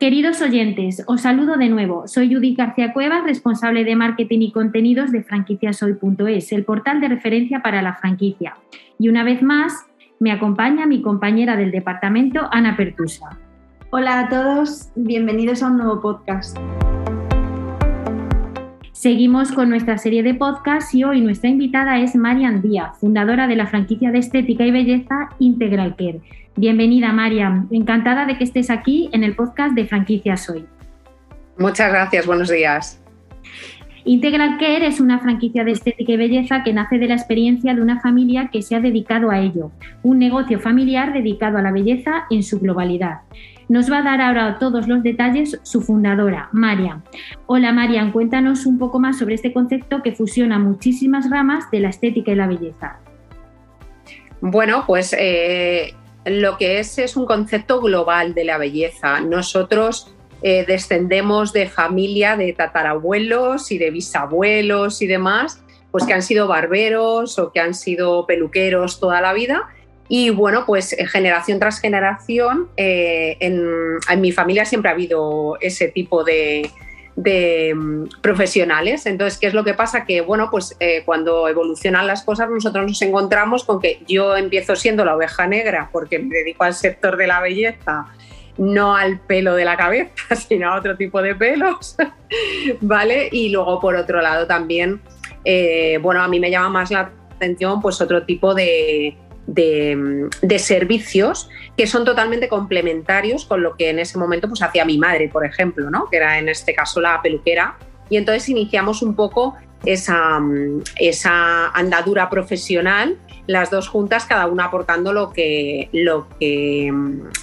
Queridos oyentes, os saludo de nuevo. Soy Judith García Cuevas, responsable de marketing y contenidos de franquiciasoy.es, el portal de referencia para la franquicia. Y una vez más, me acompaña mi compañera del departamento, Ana Pertusa. Hola a todos, bienvenidos a un nuevo podcast. Seguimos con nuestra serie de podcasts y hoy nuestra invitada es Marian Díaz, fundadora de la franquicia de estética y belleza Integral Care Bienvenida, Mariam. Encantada de que estés aquí en el podcast de Franquicias Hoy. Muchas gracias, buenos días. Integral Care es una franquicia de estética y belleza que nace de la experiencia de una familia que se ha dedicado a ello, un negocio familiar dedicado a la belleza en su globalidad. Nos va a dar ahora todos los detalles su fundadora, Mariam. Hola Mariam, cuéntanos un poco más sobre este concepto que fusiona muchísimas ramas de la estética y la belleza. Bueno, pues eh, lo que es es un concepto global de la belleza. Nosotros eh, descendemos de familia de tatarabuelos y de bisabuelos y demás, pues que han sido barberos o que han sido peluqueros toda la vida. Y bueno, pues eh, generación tras generación, eh, en mi familia siempre ha habido ese tipo de, mm, profesionales. Entonces, ¿qué es lo que pasa? Que, bueno, pues cuando evolucionan las cosas, nosotros nos encontramos con que yo empiezo siendo la oveja negra porque me dedico al sector de la belleza, no al pelo de la cabeza, sino a otro tipo de pelos, ¿vale? Y luego, por otro lado, también, eh, bueno, a mí me llama más la atención, pues otro tipo de, de, servicios que son totalmente complementarios con lo que en ese momento pues, hacía mi madre, por ejemplo, ¿no? que era en este caso la peluquera. Y entonces iniciamos un poco esa, esa andadura profesional, las dos juntas, cada una aportando lo que, lo que,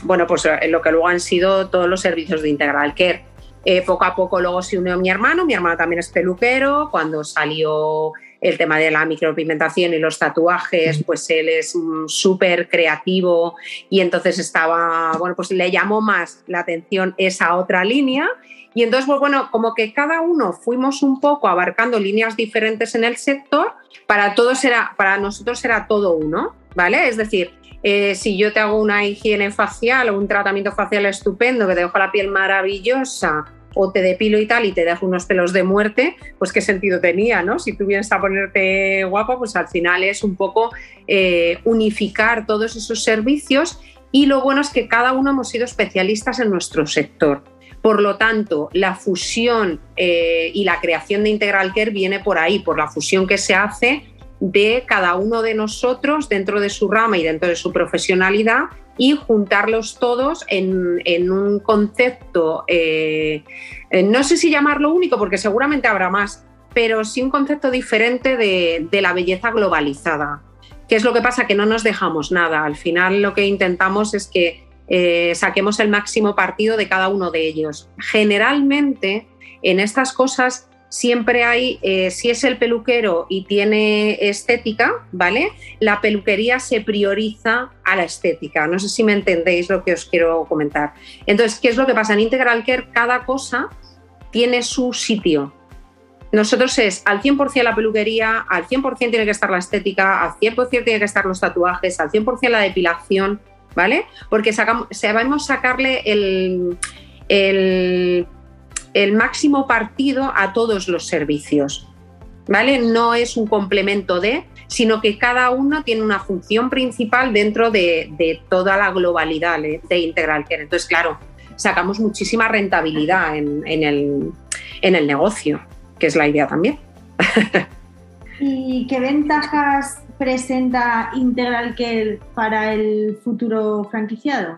bueno, pues lo que luego han sido todos los servicios de Integral Care. Eh, poco a poco luego se unió mi hermano, mi hermano también es peluquero, cuando salió el tema de la micropigmentación y los tatuajes, pues él es súper creativo y entonces estaba, bueno, pues le llamó más la atención esa otra línea. Y entonces, pues bueno, como que cada uno fuimos un poco abarcando líneas diferentes en el sector, para todos era, para nosotros era todo uno, ¿vale? Es decir, eh, si yo te hago una higiene facial o un tratamiento facial estupendo que te dejo la piel maravillosa, o te depilo y tal y te dejo unos pelos de muerte, pues qué sentido tenía, ¿no? Si tú vienes a ponerte guapa, pues al final es un poco eh, unificar todos esos servicios y lo bueno es que cada uno hemos sido especialistas en nuestro sector. Por lo tanto, la fusión eh, y la creación de Integral Care viene por ahí, por la fusión que se hace de cada uno de nosotros dentro de su rama y dentro de su profesionalidad y juntarlos todos en, un concepto, eh, no sé si llamarlo único, porque seguramente habrá más, pero sí un concepto diferente de, la belleza globalizada. ¿Qué es lo que pasa? Que no nos dejamos nada. Al final lo que intentamos es que eh, saquemos el máximo partido de cada uno de ellos. Generalmente en estas cosas siempre hay, eh, si es el peluquero y tiene estética, ¿vale? La peluquería se prioriza a la estética. No sé si me entendéis lo que os quiero comentar. Entonces, ¿qué es lo que pasa? En Integral Care cada cosa tiene su sitio. Nosotros es al 100% la peluquería, al 100% tiene que estar la estética, al 100% tiene que estar los tatuajes, al 100% la depilación, ¿vale? Porque sacamos, sabemos sacarle el, el el máximo partido a todos los servicios. ¿Vale? No es un complemento de, sino que cada uno tiene una función principal dentro de, toda la globalidad de Integral Care. Entonces, claro, sacamos muchísima rentabilidad en, el, en el negocio, que es la idea también. ¿Y qué ventajas presenta Integral Care para el futuro franquiciado?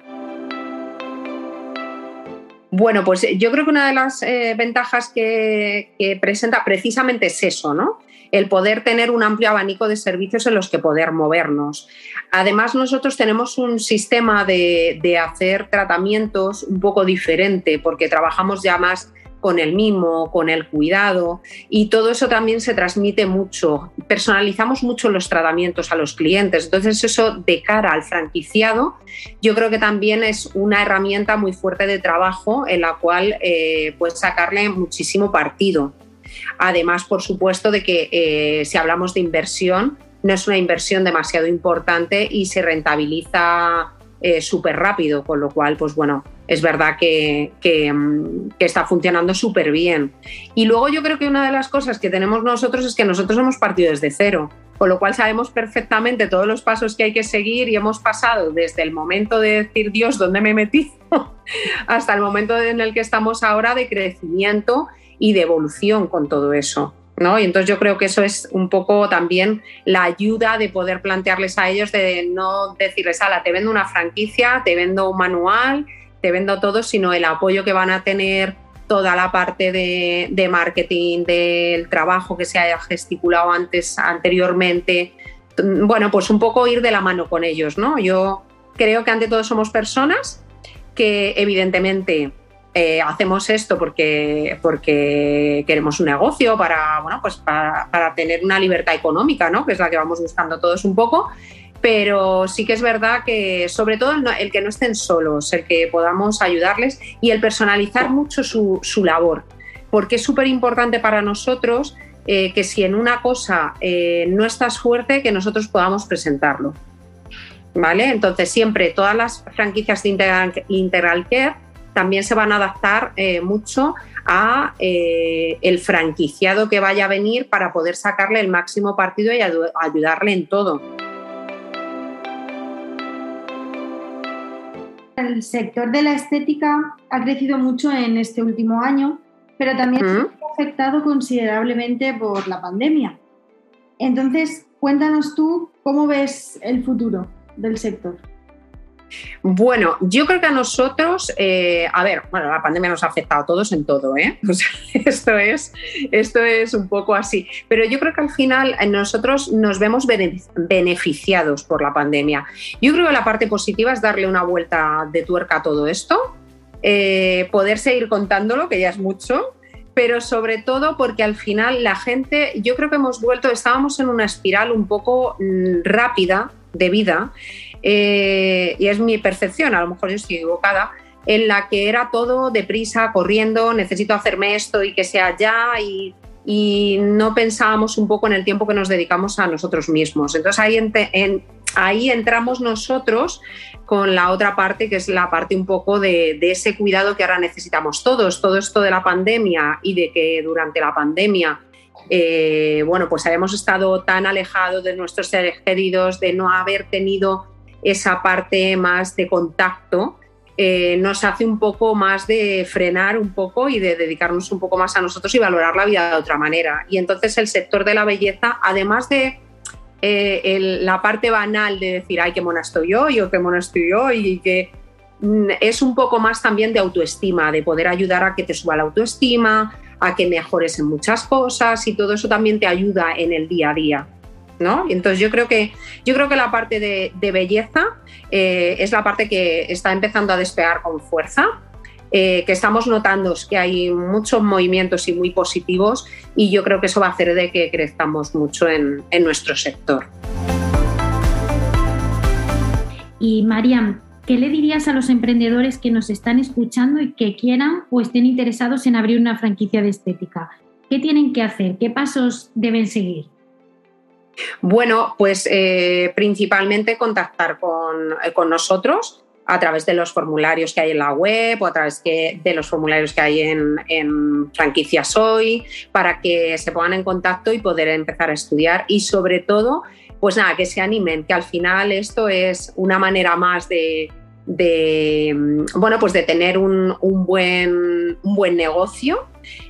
Bueno, pues eh, yo creo que una de las eh, ventajas que, presenta precisamente es eso, ¿no? El poder tener un amplio abanico de servicios en los que poder movernos. Además, nosotros tenemos un sistema de, de hacer tratamientos un poco diferente porque trabajamos ya más con el mimo, con el cuidado y todo eso también se transmite mucho. Personalizamos mucho los tratamientos a los clientes, entonces eso de cara al franquiciado yo creo que también es una herramienta muy fuerte de trabajo en la cual eh, puedes sacarle muchísimo partido. Además, por supuesto, de que eh, si hablamos de inversión, no es una inversión demasiado importante y se rentabiliza eh, súper rápido, con lo cual, pues bueno, es verdad que, mm, está funcionando súper bien. Y luego yo creo que una de las cosas que tenemos nosotros es que nosotros hemos partido desde cero, con lo cual sabemos perfectamente todos los pasos que hay que seguir y hemos pasado desde el momento de decir, Dios, ¿dónde me metí? hasta el momento en el que estamos ahora de crecimiento y de evolución con todo eso. Y entonces yo creo que eso es un poco también la ayuda de poder plantearles a ellos, de no decirles, ala, te vendo una franquicia, te vendo un manual, te vendo todo, sino el apoyo que van a tener toda la parte de, marketing, del trabajo que se haya gesticulado antes, anteriormente. Bueno, pues un poco ir de la mano con ellos, ¿no? Yo creo que ante todo somos personas que evidentemente eh, hacemos esto porque, porque queremos un negocio para, bueno, pues para, tener una libertad económica, ¿no? que es la que vamos buscando todos un poco. Pero sí que es verdad que, sobre todo, el que no estén solos, el que podamos ayudarles y el personalizar mucho su, labor, porque es súper importante para nosotros eh, que si en una cosa eh, no estás fuerte, que nosotros podamos presentarlo. ¿Vale? Entonces, siempre todas las franquicias de Integral, Care también se van a adaptar eh, mucho a el franquiciado que vaya a venir para poder sacarle el máximo partido y ayudarle en todo. El sector de la estética ha crecido mucho en este último año, pero también se ha afectado considerablemente por la pandemia. Entonces, cuéntanos tú cómo ves el futuro del sector. Bueno, yo creo que a nosotros, eh, a ver, bueno, la pandemia nos ha afectado a todos en todo, ¿eh? esto, es, esto es un poco así. Pero yo creo que al final eh, nosotros nos vemos beneficiados por la pandemia. Yo creo que la parte positiva es darle una vuelta de tuerca a todo esto, eh, poder seguir contándolo, que ya es mucho, pero sobre todo porque al final la gente, yo creo que hemos vuelto, estábamos en una espiral un poco mm, rápida de vida eh, y es mi percepción, a lo mejor yo estoy equivocada, en la que era todo deprisa, corriendo, necesito hacerme esto y que sea ya y, no pensábamos un poco en el tiempo que nos dedicamos a nosotros mismos. Entonces ahí, ahí entramos nosotros con la otra parte, que es la parte un poco de, ese cuidado que ahora necesitamos todos, todo esto de la pandemia y de que durante la pandemia eh, bueno, pues habíamos estado tan alejados de nuestros seres queridos, de no haber tenido esa parte más de contacto, eh, nos hace un poco más de frenar un poco y de dedicarnos un poco más a nosotros y valorar la vida de otra manera. Y entonces el sector de la belleza, además de eh, la parte banal de decir, ay, qué mona estoy yo, yo qué mona estoy yo, y que mm, es un poco más también de autoestima, de poder ayudar a que te suba la autoestima, a que mejores en muchas cosas y todo eso también te ayuda en el día a día. ¿No? Entonces yo creo que, yo creo que la parte de, belleza eh, es la parte que está empezando a despegar con fuerza. Eh, que estamos notando que hay muchos movimientos y muy positivos y yo creo que eso va a hacer de que crezcamos mucho en, nuestro sector. Y Mariam, ¿qué le dirías a los emprendedores que nos están escuchando y que quieran o estén interesados en abrir una franquicia de estética? ¿Qué tienen que hacer? ¿Qué pasos deben seguir? Bueno, pues eh, principalmente contactar eh, con, nosotros a través de los formularios que hay en la web o a través de los formularios que hay en, franquicias hoy para que se pongan en contacto y poder empezar a estudiar. Y sobre todo, pues nada, que se animen, que al final esto es una manera más de, bueno, pues de tener un, buen, un buen negocio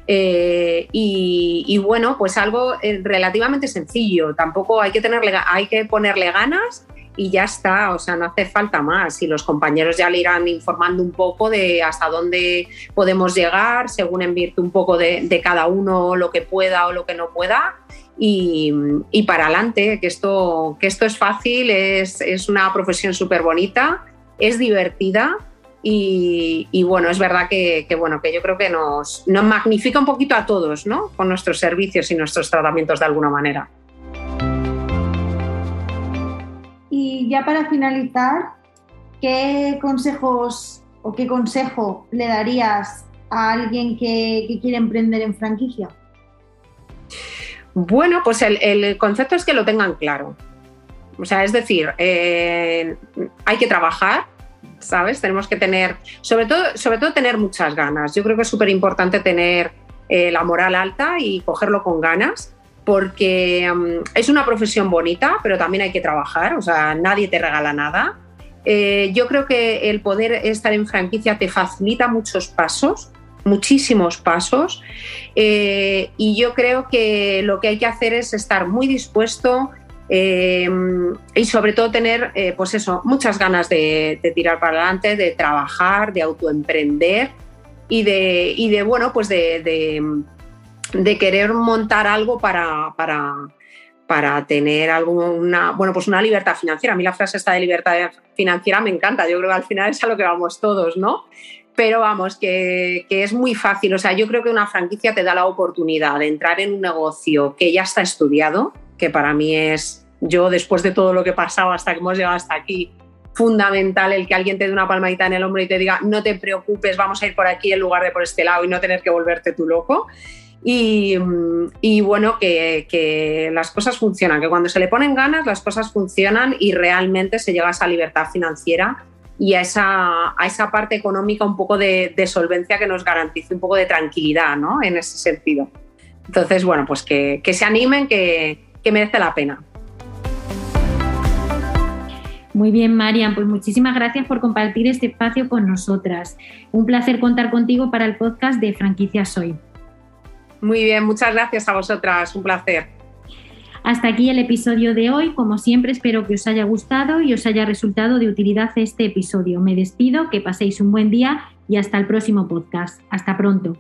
eh, y, bueno, pues algo eh, relativamente sencillo. Tampoco hay que, tenerle, hay que ponerle ganas y ya está, o sea, no hace falta más. Y los compañeros ya le irán informando un poco de hasta dónde podemos llegar, según en virtud un poco de, cada uno lo que pueda o lo que no pueda. Y, para adelante, que esto, que esto es fácil, es, es una profesión súper bonita, es divertida y, bueno, es verdad que, bueno, que yo creo que nos, nos magnifica un poquito a todos, ¿no? Con nuestros servicios y nuestros tratamientos de alguna manera. Y ya para finalizar, ¿qué consejos o qué consejo le darías a alguien que, quiere emprender en franquicia? Bueno, pues el, concepto es que lo tengan claro. O sea, es decir, eh, hay que trabajar, ¿sabes? Tenemos que tener, sobre todo, sobre todo tener muchas ganas. Yo creo que es súper importante tener eh, la moral alta y cogerlo con ganas, porque mm, es una profesión bonita, pero también hay que trabajar, o sea, nadie te regala nada. Eh, yo creo que el poder estar en franquicia te facilita muchos pasos, muchísimos pasos, eh, y yo creo que lo que hay que hacer es estar muy dispuesto, y sobre todo tener, pues eso, muchas ganas de, tirar para adelante, de trabajar, de autoemprender y de, y de bueno, pues de, de, querer montar algo para, para, para tener alguna, bueno, pues una libertad financiera. A mí la frase esta de libertad financiera me encanta, yo creo que al final es a lo que vamos todos, ¿no? Pero vamos, que, que, es muy fácil. O sea, yo creo que una franquicia te da la oportunidad de entrar en un negocio que ya está estudiado, que para mí es, yo después de todo lo que he pasado hasta que hemos llegado hasta aquí, fundamental el que alguien te dé una palmadita en el hombro y te diga, no te preocupes, vamos a ir por aquí en lugar de por este lado y no tener que volverte tú loco. Y, bueno, que, las cosas funcionan, que cuando se le ponen ganas las cosas funcionan y realmente se llega a esa libertad financiera y a esa, a esa parte económica un poco de, solvencia que nos garantice un poco de tranquilidad ¿no? en ese sentido. Entonces, bueno, pues que, se animen, que merece la pena. Muy bien, Marian, pues muchísimas gracias por compartir este espacio con nosotras. Un placer contar contigo para el podcast de Franquicia Soy. Muy bien, muchas gracias a vosotras, un placer. Hasta aquí el episodio de hoy. Como siempre, espero que os haya gustado y os haya resultado de utilidad este episodio. Me despido, que paséis un buen día y hasta el próximo podcast. Hasta pronto.